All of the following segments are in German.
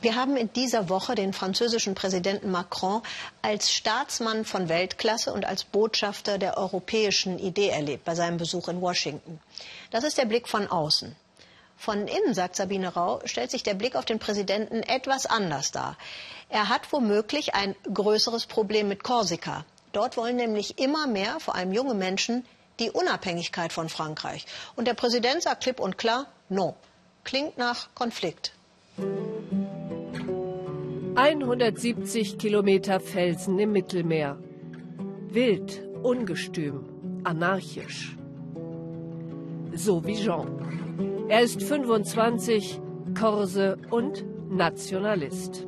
Wir haben in dieser Woche den französischen Präsidenten Macron als Staatsmann von Weltklasse und als Botschafter der europäischen Idee erlebt bei seinem Besuch in Washington. Das ist der Blick von außen. Von innen, sagt Sabine Rau, stellt sich der Blick auf den Präsidenten etwas anders dar. Er hat womöglich ein größeres Problem mit Korsika. Dort wollen nämlich immer mehr, vor allem junge Menschen, die Unabhängigkeit von Frankreich. Und der Präsident sagt klipp und klar, no. Klingt nach Konflikt. 170 Kilometer Felsen im Mittelmeer. Wild, ungestüm, anarchisch. So wie Jean. Er ist 25, Korse und Nationalist.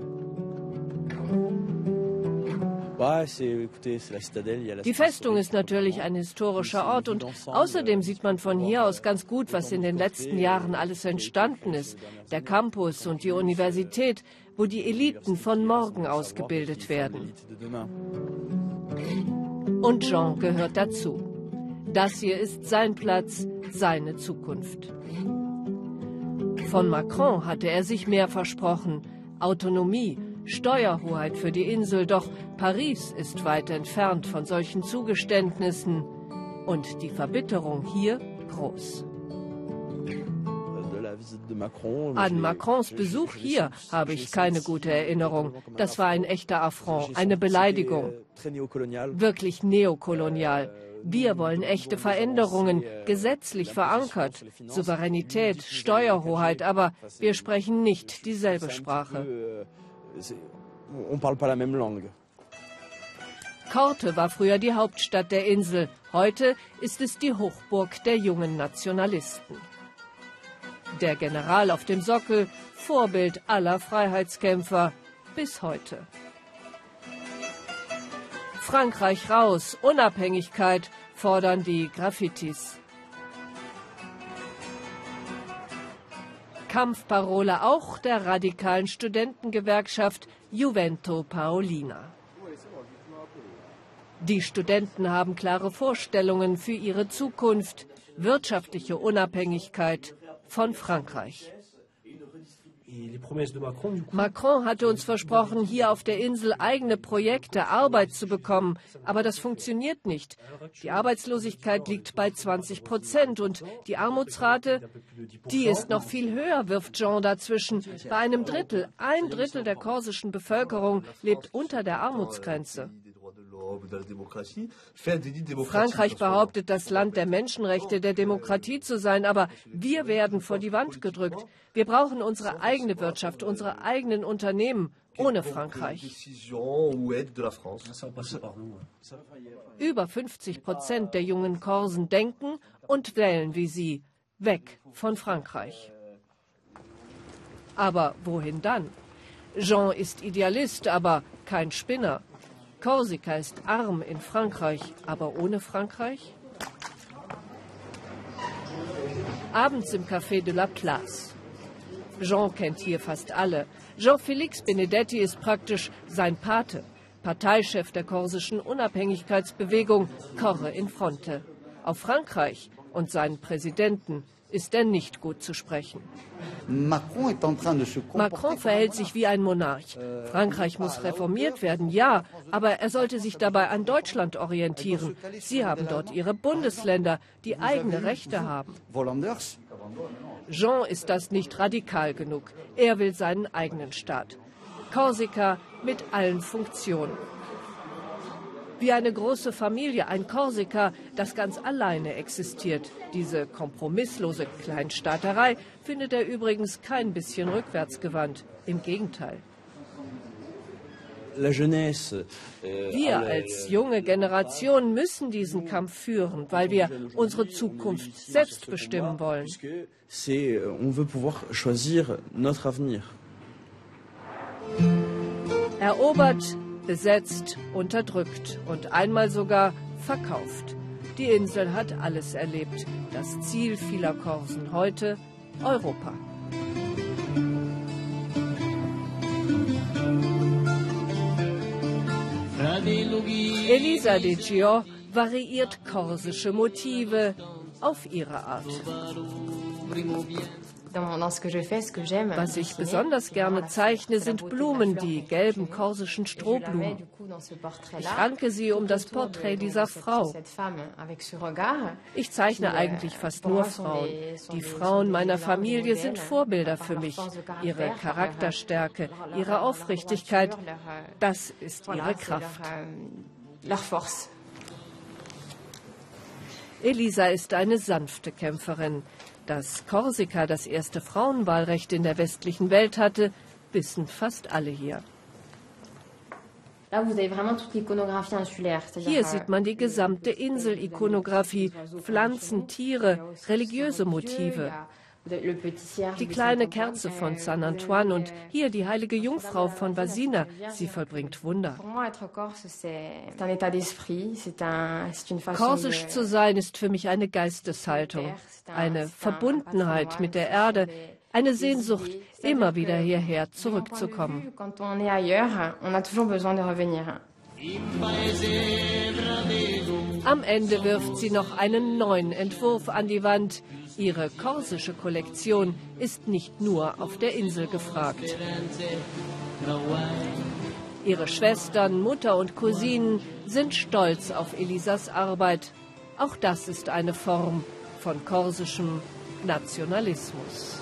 Die Festung ist natürlich ein historischer Ort und außerdem sieht man von hier aus ganz gut, was in den letzten Jahren alles entstanden ist. Der Campus und die Universität, wo die Eliten von morgen ausgebildet werden. Und Jean gehört dazu. Das hier ist sein Platz, seine Zukunft. Von Macron hatte er sich mehr versprochen. Autonomie, Steuerhoheit für die Insel, doch Paris ist weit entfernt von solchen Zugeständnissen und die Verbitterung hier groß. An Macrons Besuch hier habe ich keine gute Erinnerung. Das war ein echter Affront, eine Beleidigung. Wirklich neokolonial. Wir wollen echte Veränderungen, gesetzlich verankert, Souveränität, Steuerhoheit, aber wir sprechen nicht dieselbe Sprache. Korte war früher die Hauptstadt der Insel. Heute ist es die Hochburg der jungen Nationalisten. Der General auf dem Sockel, Vorbild aller Freiheitskämpfer bis heute. Frankreich raus, Unabhängigkeit fordern die Graffitis. Kampfparole auch der radikalen Studentengewerkschaft Juvento Paolina. Die Studenten haben klare Vorstellungen für ihre Zukunft, wirtschaftliche Unabhängigkeit von Frankreich. Macron hatte uns versprochen, hier auf der Insel eigene Projekte, Arbeit zu bekommen. Aber das funktioniert nicht. Die Arbeitslosigkeit liegt bei 20 Prozent und die Armutsrate, die ist noch viel höher, wirft Jean dazwischen. Bei einem Drittel, ein Drittel der korsischen Bevölkerung lebt unter der Armutsgrenze. Frankreich behauptet, das Land der Menschenrechte, der Demokratie zu sein, aber wir werden vor die Wand gedrückt. Wir brauchen unsere eigene Wirtschaft, unsere eigenen Unternehmen ohne Frankreich. Über 50 Prozent der jungen Korsen denken und wählen wie sie. Weg von Frankreich. Aber wohin dann? Jean ist Idealist, aber kein Spinner. Korsika ist arm in Frankreich, aber ohne Frankreich? Abends im Café de la Place. Jean kennt hier fast alle. Jean-Félix Benedetti ist praktisch sein Pate, Parteichef der korsischen Unabhängigkeitsbewegung Corre in Fronte. Auf Frankreich und seinen Präsidenten ist er nicht gut zu sprechen. Macron verhält sich wie ein Monarch. Frankreich muss reformiert werden, ja, aber er sollte sich dabei an Deutschland orientieren. Sie haben dort ihre Bundesländer, die eigene Rechte haben. Jean ist das nicht radikal genug. Er will seinen eigenen Staat. Korsika mit allen Funktionen wie eine große Familie, ein Korsika, das ganz alleine existiert. Diese kompromisslose Kleinstaaterei findet er übrigens kein bisschen rückwärtsgewandt. Im Gegenteil. Euh, wir als junge Generation müssen diesen Kampf führen, weil wir unsere Zukunft selbst bestimmen wollen. Erobert besetzt, unterdrückt und einmal sogar verkauft. Die Insel hat alles erlebt. Das Ziel vieler Korsen heute Europa. Elisa de Gio variiert korsische Motive auf ihre Art. Was ich besonders gerne zeichne, sind Blumen, die gelben korsischen Strohblumen. Ich ranke sie um das Porträt dieser Frau. Ich zeichne eigentlich fast nur Frauen. Die Frauen meiner Familie sind Vorbilder für mich. Ihre Charakterstärke, ihre Aufrichtigkeit, das ist ihre Kraft. Elisa ist eine sanfte Kämpferin. Dass Korsika das erste Frauenwahlrecht in der westlichen Welt hatte, wissen fast alle hier. Hier sieht man die gesamte Insel-Ikonographie, Pflanzen, Tiere, religiöse Motive. Die kleine Kerze von San Antoine und hier die heilige Jungfrau von Vasina. Sie vollbringt Wunder. Korsisch zu sein ist für mich eine Geisteshaltung, eine Verbundenheit mit der Erde, eine Sehnsucht, immer wieder hierher zurückzukommen. Am Ende wirft sie noch einen neuen Entwurf an die Wand. Ihre korsische Kollektion ist nicht nur auf der Insel gefragt. Ihre Schwestern, Mutter und Cousinen sind stolz auf Elisas Arbeit. Auch das ist eine Form von korsischem Nationalismus.